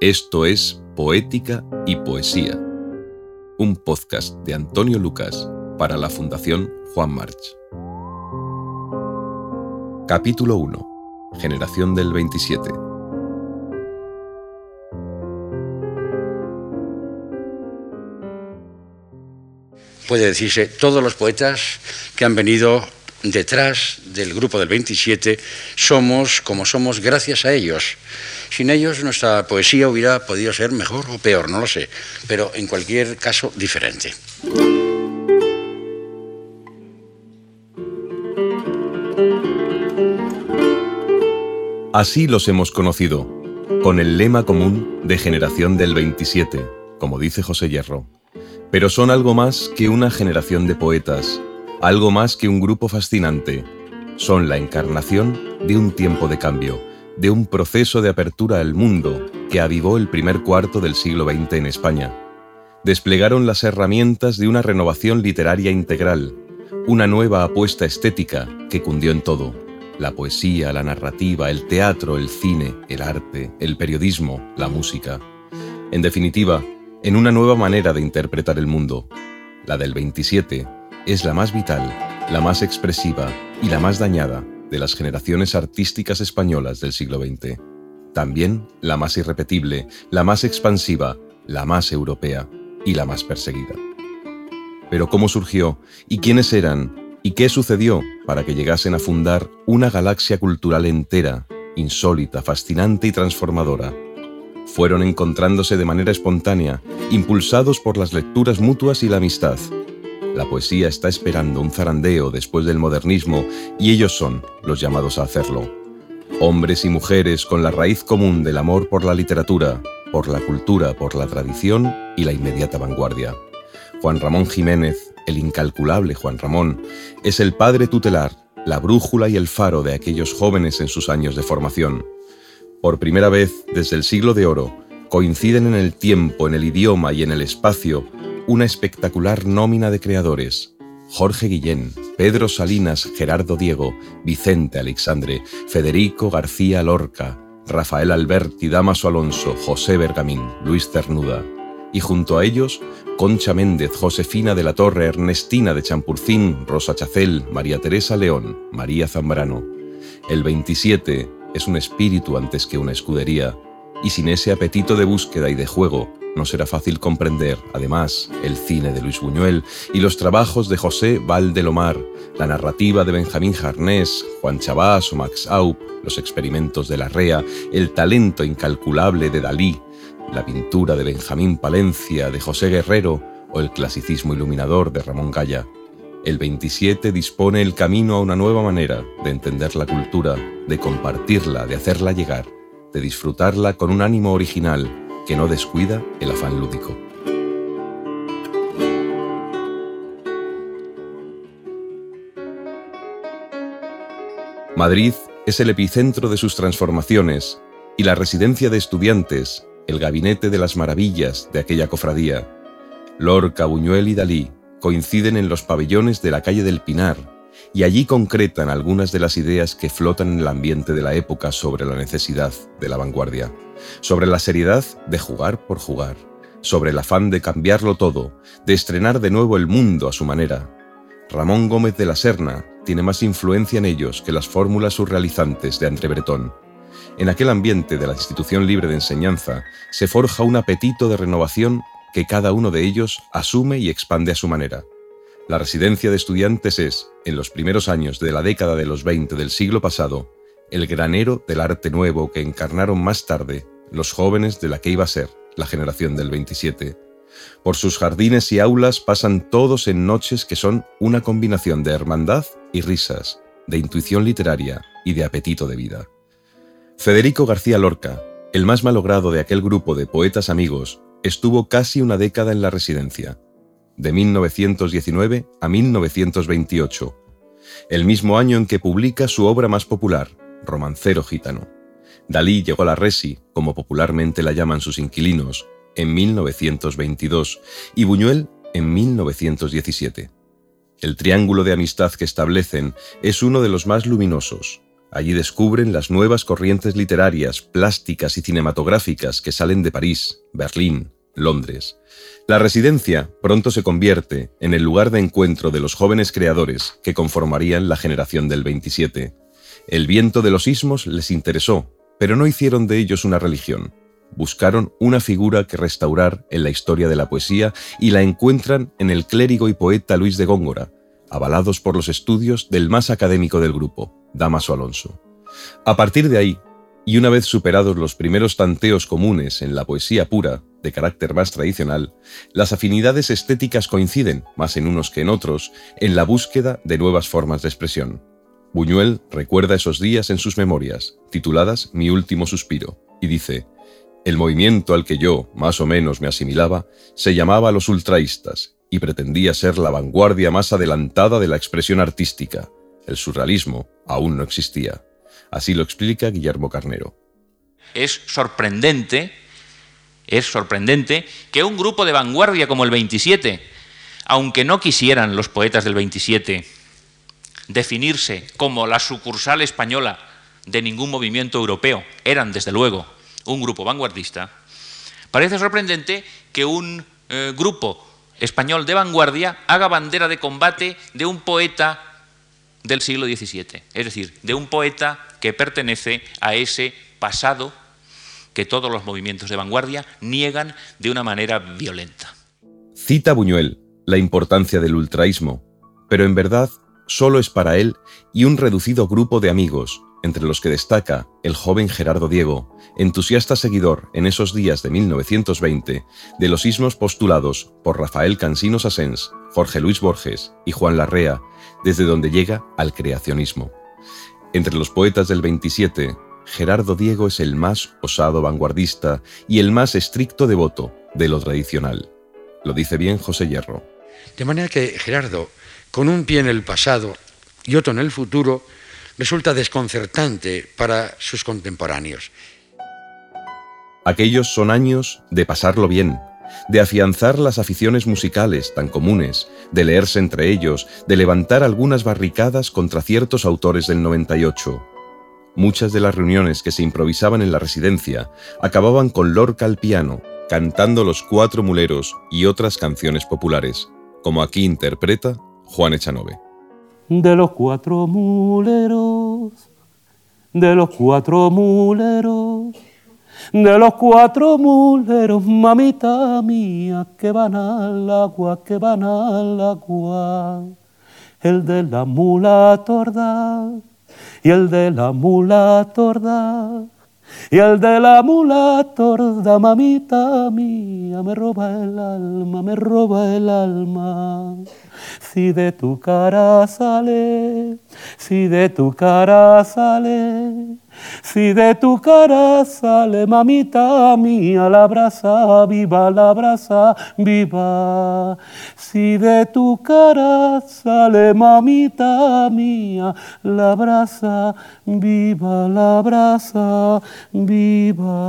Esto es Poética y Poesía, un podcast de Antonio Lucas para la Fundación Juan March. Capítulo 1. Generación del 27. Puede decirse, todos los poetas que han venido detrás del grupo del 27 somos como somos gracias a ellos. Sin ellos nuestra poesía hubiera podido ser mejor o peor, no lo sé, pero en cualquier caso diferente. Así los hemos conocido, con el lema común de generación del 27, como dice José Hierro. Pero son algo más que una generación de poetas, algo más que un grupo fascinante. Son la encarnación de un tiempo de cambio, de un proceso de apertura al mundo que avivó el primer cuarto del siglo XX en España. Desplegaron las herramientas de una renovación literaria integral, una nueva apuesta estética que cundió en todo. La poesía, la narrativa, el teatro, el cine, el arte, el periodismo, la música. En definitiva, en una nueva manera de interpretar el mundo, la del 27, es la más vital, la más expresiva y la más dañada de las generaciones artísticas españolas del siglo XX. También la más irrepetible, la más expansiva, la más europea y la más perseguida. Pero ¿cómo surgió? ¿Y quiénes eran? ¿Y qué sucedió para que llegasen a fundar una galaxia cultural entera, insólita, fascinante y transformadora? Fueron encontrándose de manera espontánea, impulsados por las lecturas mutuas y la amistad, la poesía está esperando un zarandeo después del modernismo y ellos son los llamados a hacerlo. Hombres y mujeres con la raíz común del amor por la literatura, por la cultura, por la tradición y la inmediata vanguardia. Juan Ramón Jiménez, el incalculable Juan Ramón, es el padre tutelar, la brújula y el faro de aquellos jóvenes en sus años de formación. Por primera vez desde el siglo de oro, coinciden en el tiempo, en el idioma y en el espacio una espectacular nómina de creadores. Jorge Guillén, Pedro Salinas, Gerardo Diego, Vicente Alexandre, Federico García Lorca, Rafael Alberti, Damaso Alonso, José Bergamín, Luis Cernuda. Y junto a ellos, Concha Méndez, Josefina de la Torre, Ernestina de Champurcín, Rosa Chacel, María Teresa León, María Zambrano. El 27 es un espíritu antes que una escudería, y sin ese apetito de búsqueda y de juego, no será fácil comprender, además, el cine de Luis Buñuel y los trabajos de José Valdelomar, la narrativa de Benjamín Jarnés, Juan Chabás o Max Aup, los experimentos de Larrea, el talento incalculable de Dalí, la pintura de Benjamín Palencia, de José Guerrero o el clasicismo iluminador de Ramón Gaya. El 27 dispone el camino a una nueva manera de entender la cultura, de compartirla, de hacerla llegar, de disfrutarla con un ánimo original que no descuida el afán lúdico. Madrid es el epicentro de sus transformaciones y la residencia de estudiantes, el gabinete de las maravillas de aquella cofradía. Lorca, Buñuel y Dalí coinciden en los pabellones de la calle del Pinar y allí concretan algunas de las ideas que flotan en el ambiente de la época sobre la necesidad de la vanguardia sobre la seriedad de jugar por jugar, sobre el afán de cambiarlo todo, de estrenar de nuevo el mundo a su manera. Ramón Gómez de la Serna tiene más influencia en ellos que las fórmulas surrealizantes de André Breton. En aquel ambiente de la institución libre de enseñanza se forja un apetito de renovación que cada uno de ellos asume y expande a su manera. La residencia de estudiantes es, en los primeros años de la década de los 20 del siglo pasado, el granero del arte nuevo que encarnaron más tarde los jóvenes de la que iba a ser la generación del 27. Por sus jardines y aulas pasan todos en noches que son una combinación de hermandad y risas, de intuición literaria y de apetito de vida. Federico García Lorca, el más malogrado de aquel grupo de poetas amigos, estuvo casi una década en la residencia, de 1919 a 1928, el mismo año en que publica su obra más popular, Romancero Gitano. Dalí llegó a la Resi, como popularmente la llaman sus inquilinos, en 1922 y Buñuel en 1917. El triángulo de amistad que establecen es uno de los más luminosos, Allí descubren las nuevas corrientes literarias, plásticas y cinematográficas que salen de París, Berlín, Londres. La residencia pronto se convierte en el lugar de encuentro de los jóvenes creadores que conformarían la generación del 27. El viento de los ismos les interesó, pero no hicieron de ellos una religión. Buscaron una figura que restaurar en la historia de la poesía y la encuentran en el clérigo y poeta Luis de Góngora, avalados por los estudios del más académico del grupo, Damaso Alonso. A partir de ahí, y una vez superados los primeros tanteos comunes en la poesía pura, de carácter más tradicional, las afinidades estéticas coinciden, más en unos que en otros, en la búsqueda de nuevas formas de expresión. Buñuel recuerda esos días en sus memorias, tituladas Mi último suspiro, y dice, El movimiento al que yo, más o menos, me asimilaba, se llamaba los ultraístas, y pretendía ser la vanguardia más adelantada de la expresión artística. El surrealismo aún no existía. Así lo explica Guillermo Carnero. Es sorprendente, es sorprendente que un grupo de vanguardia como el 27, aunque no quisieran los poetas del 27 definirse como la sucursal española de ningún movimiento europeo, eran desde luego un grupo vanguardista, parece sorprendente que un eh, grupo español de vanguardia haga bandera de combate de un poeta del siglo XVII, es decir, de un poeta que pertenece a ese pasado que todos los movimientos de vanguardia niegan de una manera violenta. Cita Buñuel la importancia del ultraísmo, pero en verdad solo es para él y un reducido grupo de amigos, entre los que destaca el joven Gerardo Diego, entusiasta seguidor en esos días de 1920 de los ismos postulados por Rafael Cansino Sassens, Jorge Luis Borges y Juan Larrea, desde donde llega al creacionismo. Entre los poetas del 27, Gerardo Diego es el más osado vanguardista y el más estricto devoto de lo tradicional. Lo dice bien José Hierro. De manera que Gerardo, con un pie en el pasado y otro en el futuro, resulta desconcertante para sus contemporáneos. Aquellos son años de pasarlo bien, de afianzar las aficiones musicales tan comunes, de leerse entre ellos, de levantar algunas barricadas contra ciertos autores del 98. Muchas de las reuniones que se improvisaban en la residencia acababan con Lorca al piano, cantando Los Cuatro Muleros y otras canciones populares, como aquí interpreta Juan Echanove. De los cuatro muleros, de los cuatro muleros, de los cuatro muleros, mamita mía, que van al agua, que van al agua. El de la mula torda y el de la mula torda y el de la mula torda, mamita mía, me roba el alma, me roba el alma. Si de tu cara sale, si de tu cara sale, si de tu cara sale, mamita mía, la brasa viva, la brasa viva. Si de tu cara sale, mamita mía, la brasa viva, la brasa viva.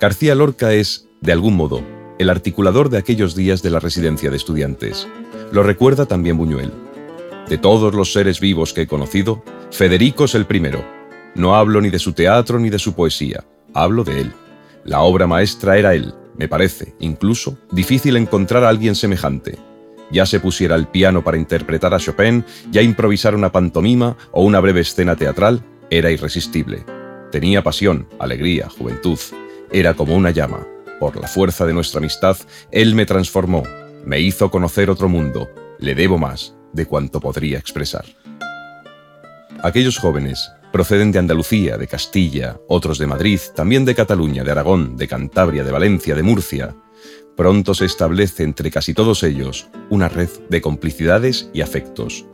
García Lorca es, de algún modo, el articulador de aquellos días de la residencia de estudiantes. Lo recuerda también Buñuel. De todos los seres vivos que he conocido, Federico es el primero. No hablo ni de su teatro ni de su poesía, hablo de él. La obra maestra era él, me parece, incluso, difícil encontrar a alguien semejante. Ya se pusiera al piano para interpretar a Chopin, ya improvisar una pantomima o una breve escena teatral, era irresistible. Tenía pasión, alegría, juventud. Era como una llama. Por la fuerza de nuestra amistad, él me transformó, me hizo conocer otro mundo. Le debo más de cuanto podría expresar. Aquellos jóvenes proceden de Andalucía, de Castilla, otros de Madrid, también de Cataluña, de Aragón, de Cantabria, de Valencia, de Murcia. Pronto se establece entre casi todos ellos una red de complicidades y afectos,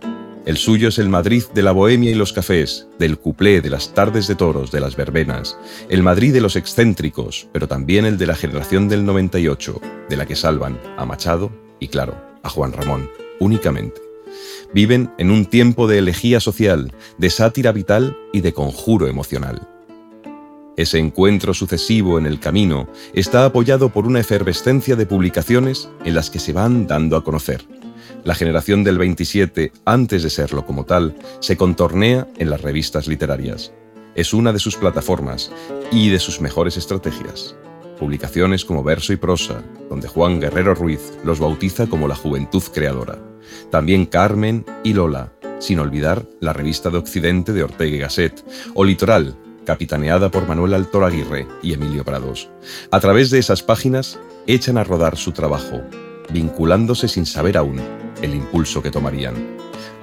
el suyo es el Madrid de la bohemia y los cafés, del cuplé, de las tardes de toros, de las verbenas, el Madrid de los excéntricos, pero también el de la generación del 98, de la que salvan a Machado y, claro, a Juan Ramón, únicamente. Viven en un tiempo de elegía social, de sátira vital y de conjuro emocional. Ese encuentro sucesivo en el camino está apoyado por una efervescencia de publicaciones en las que se van dando a conocer La generación del 27, antes de serlo como tal, se contornea en las revistas literarias. Es una de sus plataformas y de sus mejores estrategias. Publicaciones como Verso y Prosa, donde Juan Guerrero Ruiz los bautiza como la juventud creadora. También Carmen y Lola, sin olvidar la revista de Occidente de Ortega y Gasset, o Litoral, capitaneada por Manuel Altor Aguirre y Emilio Prados. A través de esas páginas echan a rodar su trabajo, vinculándose sin saber aún el impulso que tomarían.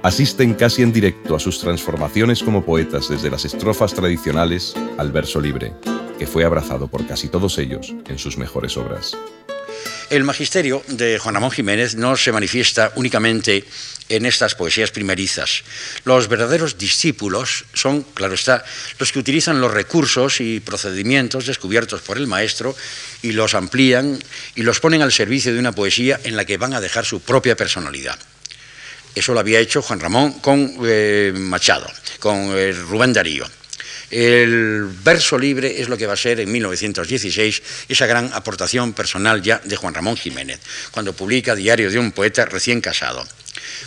Asisten casi en directo a sus transformaciones como poetas desde las estrofas tradicionales al verso libre, que fue abrazado por casi todos ellos en sus mejores obras. El magisterio de Juan Ramón Jiménez no se manifiesta únicamente en estas poesías primerizas. Los verdaderos discípulos son, claro está, los que utilizan los recursos y procedimientos descubiertos por el maestro y los amplían y los ponen al servicio de una poesía en la que van a dejar su propia personalidad. Eso lo había hecho Juan Ramón con eh, Machado, con eh, Rubén Darío. El verso libre es lo que va a ser en 1916 esa gran aportación personal ya de Juan Ramón Jiménez, cuando publica Diario de un poeta recién casado.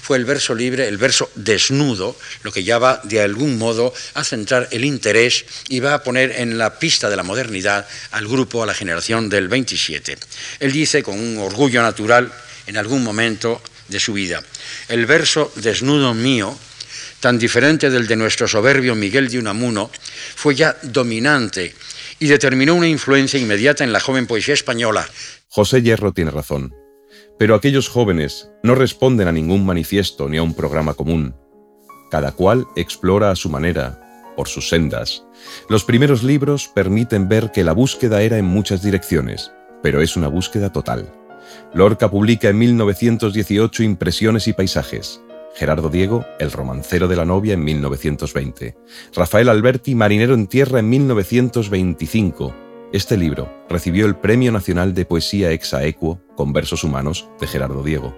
Fue el verso libre, el verso desnudo, lo que ya va de algún modo a centrar el interés y va a poner en la pista de la modernidad al grupo, a la generación del 27. Él dice con un orgullo natural en algún momento de su vida, el verso desnudo mío tan diferente del de nuestro soberbio Miguel de Unamuno, fue ya dominante y determinó una influencia inmediata en la joven poesía española. José Hierro tiene razón, pero aquellos jóvenes no responden a ningún manifiesto ni a un programa común. Cada cual explora a su manera, por sus sendas. Los primeros libros permiten ver que la búsqueda era en muchas direcciones, pero es una búsqueda total. Lorca publica en 1918 Impresiones y Paisajes, Gerardo Diego, El romancero de la novia en 1920. Rafael Alberti, Marinero en tierra en 1925. Este libro recibió el Premio Nacional de Poesía Ex Aequo con versos humanos de Gerardo Diego.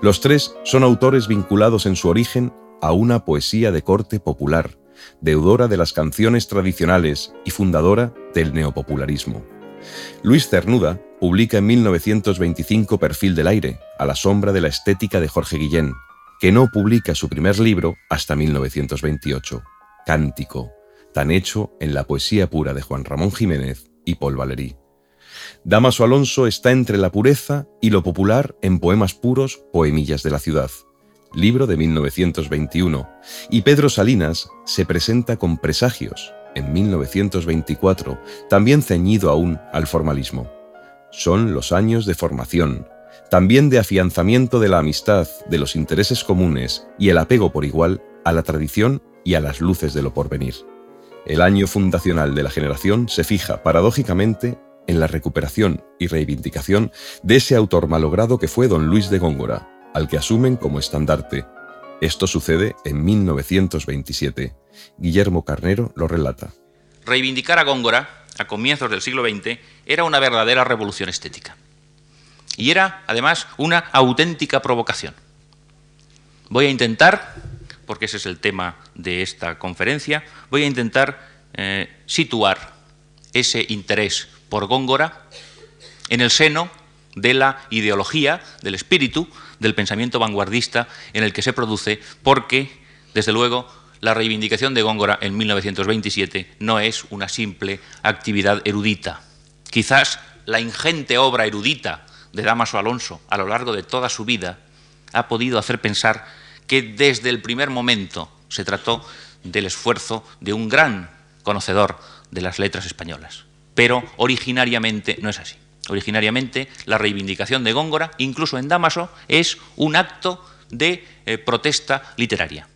Los tres son autores vinculados en su origen a una poesía de corte popular, deudora de las canciones tradicionales y fundadora del neopopularismo. Luis Cernuda publica en 1925 Perfil del aire, a la sombra de la estética de Jorge Guillén, que no publica su primer libro hasta 1928, Cántico, tan hecho en la poesía pura de Juan Ramón Jiménez y Paul Valéry. Damaso Alonso está entre la pureza y lo popular en poemas puros, Poemillas de la ciudad, libro de 1921, y Pedro Salinas se presenta con Presagios, en 1924, también ceñido aún al formalismo. Son los años de formación, también de afianzamiento de la amistad, de los intereses comunes y el apego por igual a la tradición y a las luces de lo porvenir. El año fundacional de la generación se fija, paradójicamente, en la recuperación y reivindicación de ese autor malogrado que fue don Luis de Góngora, al que asumen como estandarte. Esto sucede en 1927. Guillermo Carnero lo relata. Reivindicar a Góngora, a comienzos del siglo XX, era una verdadera revolución estética. Y era, además, una auténtica provocación. Voy a intentar, porque ese es el tema de esta conferencia, voy a intentar eh, situar ese interés por Góngora en el seno de la ideología, del espíritu, del pensamiento vanguardista en el que se produce, porque, desde luego, la reivindicación de Góngora en 1927 no es una simple actividad erudita. Quizás la ingente obra erudita de Damaso Alonso a lo largo de toda su vida ha podido hacer pensar que desde el primer momento se trató del esfuerzo de un gran conocedor de las letras españolas. Pero originariamente no es así. Originariamente la reivindicación de Góngora, incluso en Damaso, es un acto de eh, protesta literaria.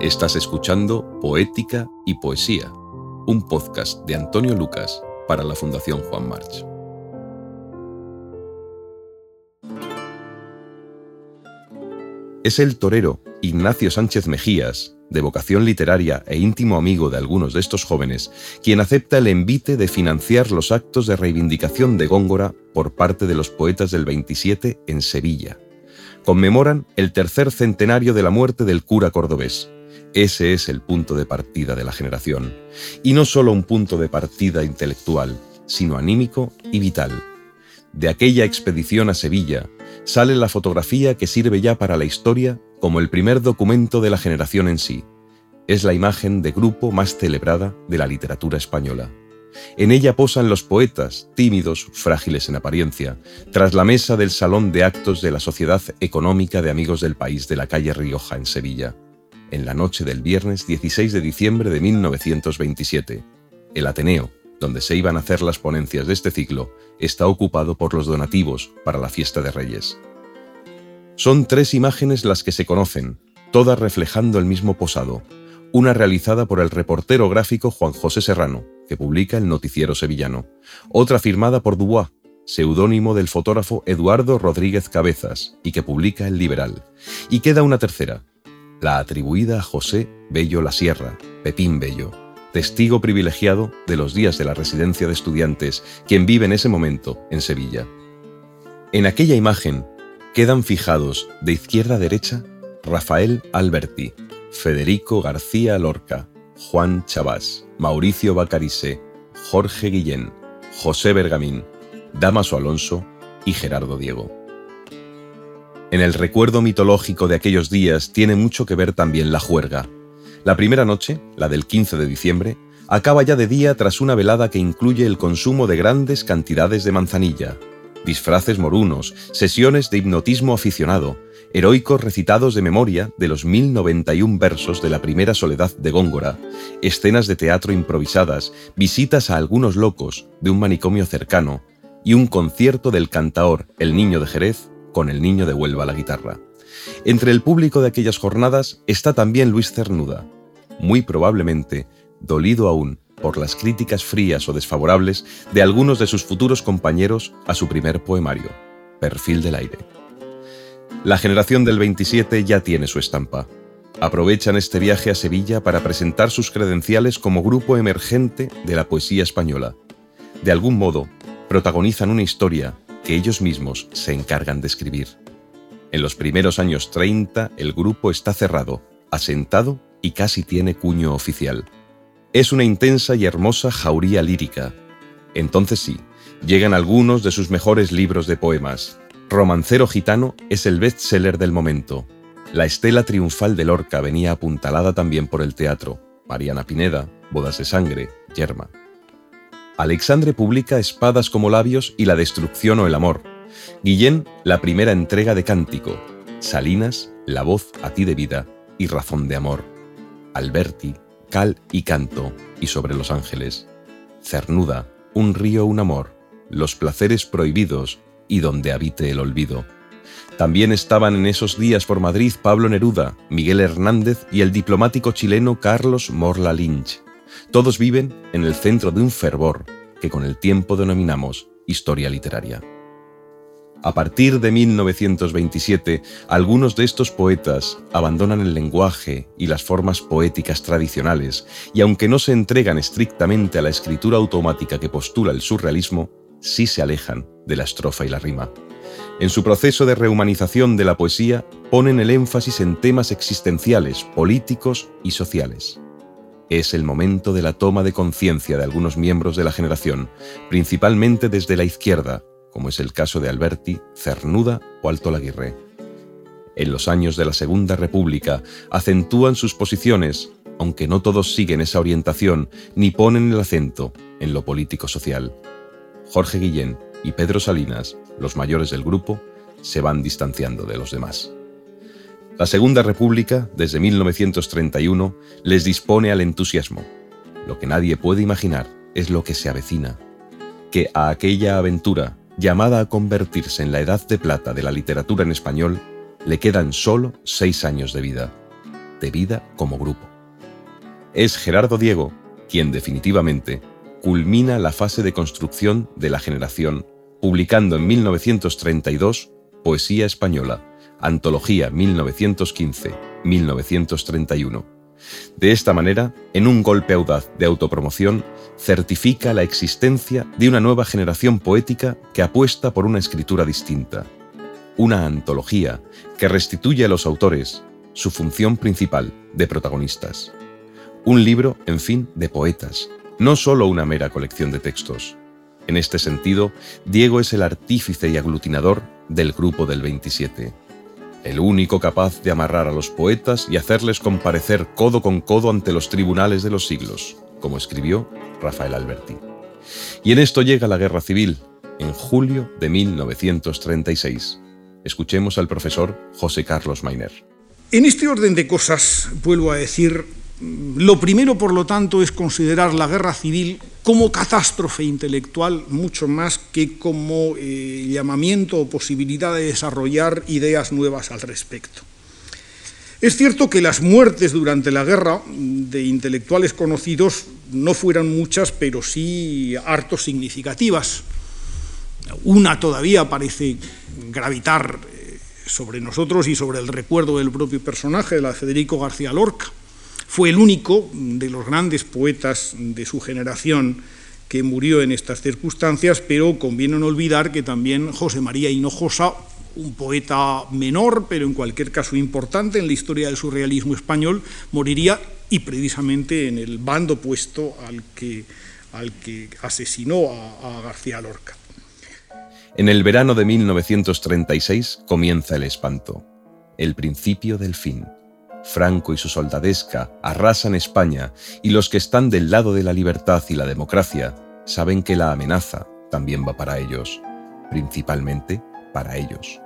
Estás escuchando Poética y Poesía, un podcast de Antonio Lucas para la Fundación Juan March. Es el torero Ignacio Sánchez Mejías, de vocación literaria e íntimo amigo de algunos de estos jóvenes, quien acepta el envite de financiar los actos de reivindicación de Góngora por parte de los poetas del 27 en Sevilla. Conmemoran el tercer centenario de la muerte del cura cordobés. Ese es el punto de partida de la generación. Y no solo un punto de partida intelectual, sino anímico y vital. De aquella expedición a Sevilla, sale la fotografía que sirve ya para la historia como el primer documento de la generación en sí. Es la imagen de grupo más celebrada de la literatura española. En ella posan los poetas, tímidos, frágiles en apariencia, tras la mesa del salón de actos de la Sociedad Económica de Amigos del País de la calle Rioja, en Sevilla, en la noche del viernes 16 de diciembre de 1927. El Ateneo, donde se iban a hacer las ponencias de este ciclo, está ocupado por los donativos para la fiesta de Reyes. Son tres imágenes las que se conocen, todas reflejando el mismo posado, una realizada por el reportero gráfico Juan José Serrano, que publica el Noticiero Sevillano, otra firmada por Dubois, seudónimo del fotógrafo Eduardo Rodríguez Cabezas, y que publica El Liberal, y queda una tercera, la atribuida a José Bello La Sierra, Pepín Bello, testigo privilegiado de los días de la residencia de estudiantes, quien vive en ese momento en Sevilla. En aquella imagen quedan fijados de izquierda a derecha Rafael Alberti, Federico García Lorca, Juan Chabás, Mauricio Bacarise, Jorge Guillén, José Bergamín, Damaso Alonso y Gerardo Diego. En el recuerdo mitológico de aquellos días tiene mucho que ver también la juerga. La primera noche, la del 15 de diciembre, acaba ya de día tras una velada que incluye el consumo de grandes cantidades de manzanilla, disfraces morunos, sesiones de hipnotismo aficionado, heroicos recitados de memoria de los 1091 versos de la primera soledad de Góngora, escenas de teatro improvisadas, visitas a algunos locos de un manicomio cercano y un concierto del cantaor El Niño de Jerez con el Niño de Huelva a la guitarra. Entre el público de aquellas jornadas está también Luis Cernuda, muy probablemente dolido aún por las críticas frías o desfavorables de algunos de sus futuros compañeros a su primer poemario, Perfil del Aire. La generación del 27 ya tiene su estampa. Aprovechan este viaje a Sevilla para presentar sus credenciales como grupo emergente de la poesía española. De algún modo, protagonizan una historia que ellos mismos se encargan de escribir. En los primeros años 30 el grupo está cerrado, asentado y casi tiene cuño oficial. Es una intensa y hermosa jauría lírica. Entonces sí, llegan algunos de sus mejores libros de poemas, Romancero Gitano es el bestseller del momento. La estela triunfal de Lorca venía apuntalada también por el teatro. Mariana Pineda, Bodas de Sangre, Yerma. Alexandre publica Espadas como labios y La destrucción o el amor. Guillén, la primera entrega de Cántico. Salinas, La voz a ti de vida y Razón de amor. Alberti, Cal y canto y sobre los ángeles. Cernuda, Un río, un amor. Los placeres prohibidos y donde habite el olvido. También estaban en esos días por Madrid Pablo Neruda, Miguel Hernández y el diplomático chileno Carlos Morla Lynch. Todos viven en el centro de un fervor que con el tiempo denominamos historia literaria. A partir de 1927, algunos de estos poetas abandonan el lenguaje y las formas poéticas tradicionales, y aunque no se entregan estrictamente a la escritura automática que postula el surrealismo, sí se alejan de la estrofa y la rima. En su proceso de rehumanización de la poesía ponen el énfasis en temas existenciales, políticos y sociales. Es el momento de la toma de conciencia de algunos miembros de la generación, principalmente desde la izquierda, como es el caso de Alberti, Cernuda o Alto Laguirre. En los años de la Segunda República acentúan sus posiciones, aunque no todos siguen esa orientación ni ponen el acento en lo político-social. Jorge Guillén y Pedro Salinas, los mayores del grupo, se van distanciando de los demás. La Segunda República, desde 1931, les dispone al entusiasmo. Lo que nadie puede imaginar es lo que se avecina, que a aquella aventura, llamada a convertirse en la edad de plata de la literatura en español, le quedan solo seis años de vida, de vida como grupo. Es Gerardo Diego quien definitivamente culmina la fase de construcción de la generación, publicando en 1932 Poesía Española, Antología 1915-1931. De esta manera, en un golpe audaz de autopromoción, certifica la existencia de una nueva generación poética que apuesta por una escritura distinta. Una antología que restituye a los autores su función principal de protagonistas. Un libro, en fin, de poetas, no solo una mera colección de textos. En este sentido, Diego es el artífice y aglutinador del Grupo del 27, el único capaz de amarrar a los poetas y hacerles comparecer codo con codo ante los tribunales de los siglos, como escribió Rafael Alberti. Y en esto llega la guerra civil, en julio de 1936. Escuchemos al profesor José Carlos Mainer. En este orden de cosas, vuelvo a decir, lo primero, por lo tanto, es considerar la guerra civil como catástrofe intelectual, mucho más que como eh, llamamiento o posibilidad de desarrollar ideas nuevas al respecto. Es cierto que las muertes durante la guerra de intelectuales conocidos no fueron muchas, pero sí harto significativas. Una todavía parece gravitar eh, sobre nosotros y sobre el recuerdo del propio personaje, la de Federico García Lorca. Fue el único de los grandes poetas de su generación que murió en estas circunstancias, pero conviene no olvidar que también José María Hinojosa, un poeta menor, pero en cualquier caso importante en la historia del surrealismo español, moriría y precisamente en el bando opuesto al que, al que asesinó a, a García Lorca. En el verano de 1936 comienza el espanto, el principio del fin. Franco y su soldadesca arrasan España y los que están del lado de la libertad y la democracia saben que la amenaza también va para ellos, principalmente para ellos.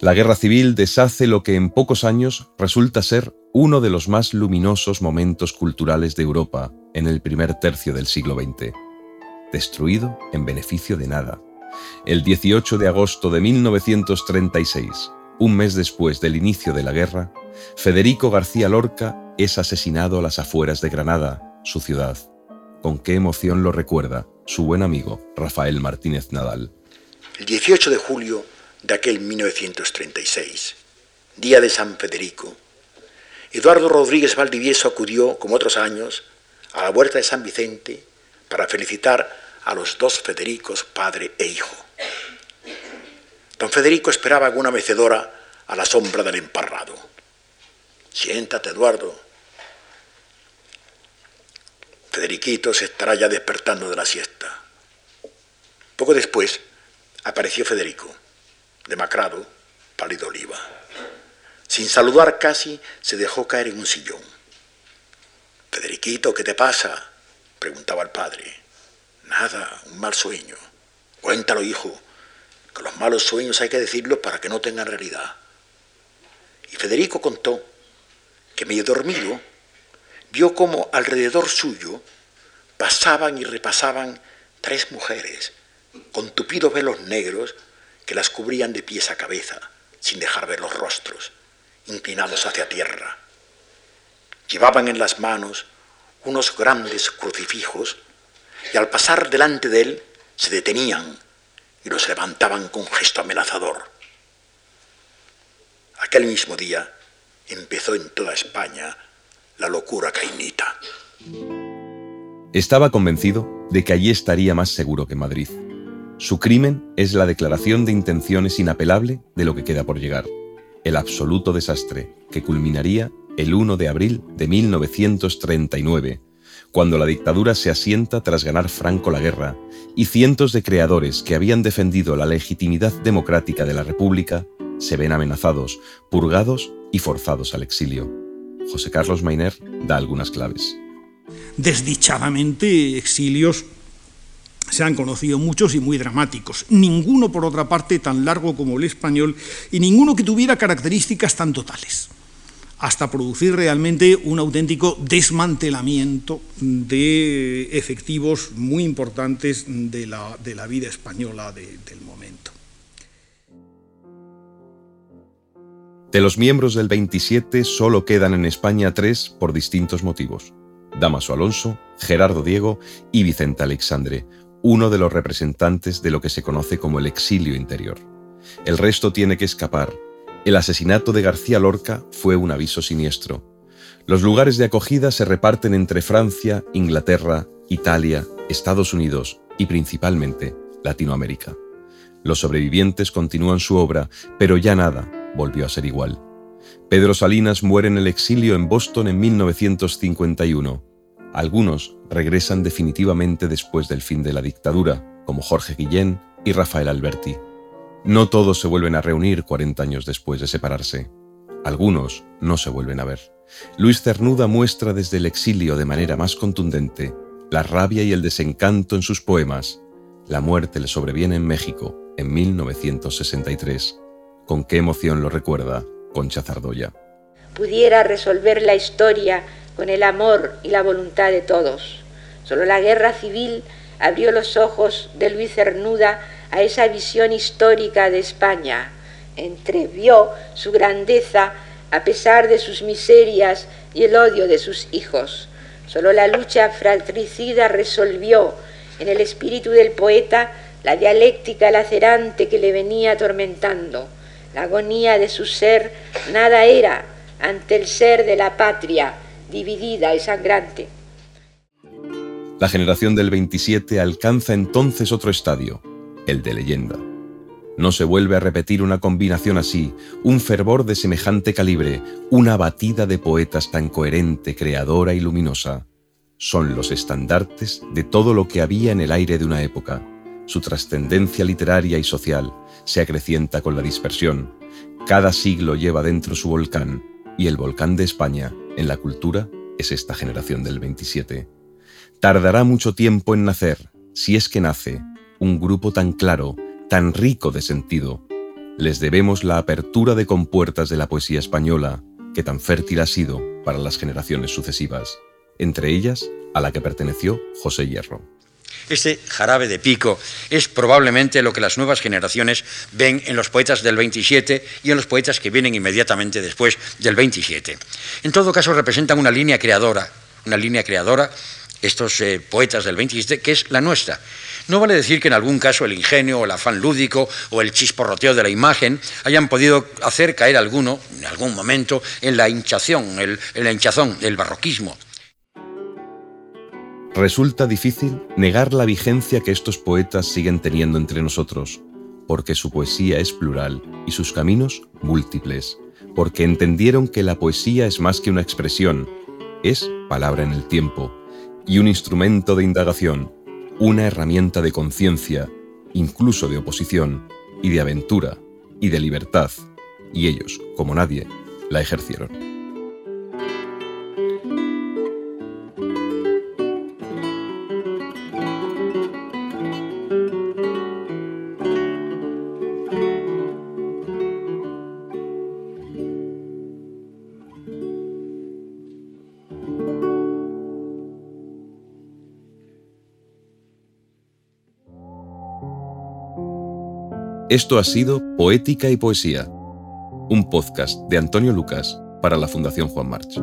La guerra civil deshace lo que en pocos años resulta ser uno de los más luminosos momentos culturales de Europa en el primer tercio del siglo XX. Destruido en beneficio de nada, el 18 de agosto de 1936, un mes después del inicio de la guerra, Federico García Lorca es asesinado a las afueras de Granada, su ciudad. Con qué emoción lo recuerda su buen amigo Rafael Martínez Nadal. El 18 de julio de aquel 1936, día de San Federico, Eduardo Rodríguez Valdivieso acudió, como otros años, a la huerta de San Vicente para felicitar a los dos Federicos, padre e hijo. Don Federico esperaba alguna mecedora a la sombra del emparrado. Siéntate, Eduardo. Federiquito se estará ya despertando de la siesta. Poco después apareció Federico, demacrado, pálido oliva. Sin saludar casi, se dejó caer en un sillón. Federiquito, ¿qué te pasa? preguntaba el padre. Nada, un mal sueño. Cuéntalo, hijo, que los malos sueños hay que decirlos para que no tengan realidad. Y Federico contó que medio dormido vio como alrededor suyo pasaban y repasaban tres mujeres con tupidos velos negros que las cubrían de pies a cabeza, sin dejar ver los rostros, inclinados hacia tierra. Llevaban en las manos unos grandes crucifijos y al pasar delante de él se detenían y los levantaban con gesto amenazador. Aquel mismo día empezó en toda España la locura cainita. Estaba convencido de que allí estaría más seguro que Madrid. Su crimen es la declaración de intenciones inapelable de lo que queda por llegar, el absoluto desastre que culminaría el 1 de abril de 1939, cuando la dictadura se asienta tras ganar Franco la guerra y cientos de creadores que habían defendido la legitimidad democrática de la República se ven amenazados, purgados y forzados al exilio. José Carlos Mainer da algunas claves. Desdichadamente, exilios se han conocido muchos y muy dramáticos. Ninguno, por otra parte, tan largo como el español y ninguno que tuviera características tan totales hasta producir realmente un auténtico desmantelamiento de efectivos muy importantes de la, de la vida española del momento. De los miembros del 27 solo quedan en España tres por distintos motivos. Damaso Alonso, Gerardo Diego y Vicente Alexandre, uno de los representantes de lo que se conoce como el exilio interior. El resto tiene que escapar el asesinato de García Lorca fue un aviso siniestro. Los lugares de acogida se reparten entre Francia, Inglaterra, Italia, Estados Unidos y principalmente Latinoamérica. Los sobrevivientes continúan su obra, pero ya nada volvió a ser igual. Pedro Salinas muere en el exilio en Boston en 1951. Algunos regresan definitivamente después del fin de la dictadura, como Jorge Guillén y Rafael Alberti. No todos se vuelven a reunir 40 años después de separarse. Algunos no se vuelven a ver. Luis Cernuda muestra desde el exilio de manera más contundente la rabia y el desencanto en sus poemas. La muerte le sobreviene en México en 1963. Con qué emoción lo recuerda Concha Zardoya. Pudiera resolver la historia con el amor y la voluntad de todos. Solo la guerra civil abrió los ojos de Luis Cernuda a esa visión histórica de España. Entrevió su grandeza a pesar de sus miserias y el odio de sus hijos. Solo la lucha fratricida resolvió en el espíritu del poeta la dialéctica lacerante que le venía atormentando. La agonía de su ser nada era ante el ser de la patria dividida y sangrante. La generación del 27 alcanza entonces otro estadio, el de leyenda. No se vuelve a repetir una combinación así, un fervor de semejante calibre, una batida de poetas tan coherente, creadora y luminosa. Son los estandartes de todo lo que había en el aire de una época. Su trascendencia literaria y social se acrecienta con la dispersión. Cada siglo lleva dentro su volcán, y el volcán de España, en la cultura, es esta generación del 27. Tardará mucho tiempo en nacer, si es que nace, un grupo tan claro, tan rico de sentido. Les debemos la apertura de compuertas de la poesía española, que tan fértil ha sido para las generaciones sucesivas, entre ellas a la que perteneció José Hierro. Este jarabe de pico es probablemente lo que las nuevas generaciones ven en los poetas del 27 y en los poetas que vienen inmediatamente después del 27. En todo caso, representan una línea creadora, una línea creadora estos eh, poetas del 27, que es la nuestra. No vale decir que en algún caso el ingenio el afán lúdico o el chisporroteo de la imagen hayan podido hacer caer alguno, en algún momento, en la hinchación, en la hinchazón, el barroquismo. Resulta difícil negar la vigencia que estos poetas siguen teniendo entre nosotros, porque su poesía es plural y sus caminos múltiples, porque entendieron que la poesía es más que una expresión, es palabra en el tiempo, y un instrumento de indagación, una herramienta de conciencia, incluso de oposición, y de aventura, y de libertad, y ellos, como nadie, la ejercieron. Esto ha sido Poética y Poesía, un podcast de Antonio Lucas para la Fundación Juan March.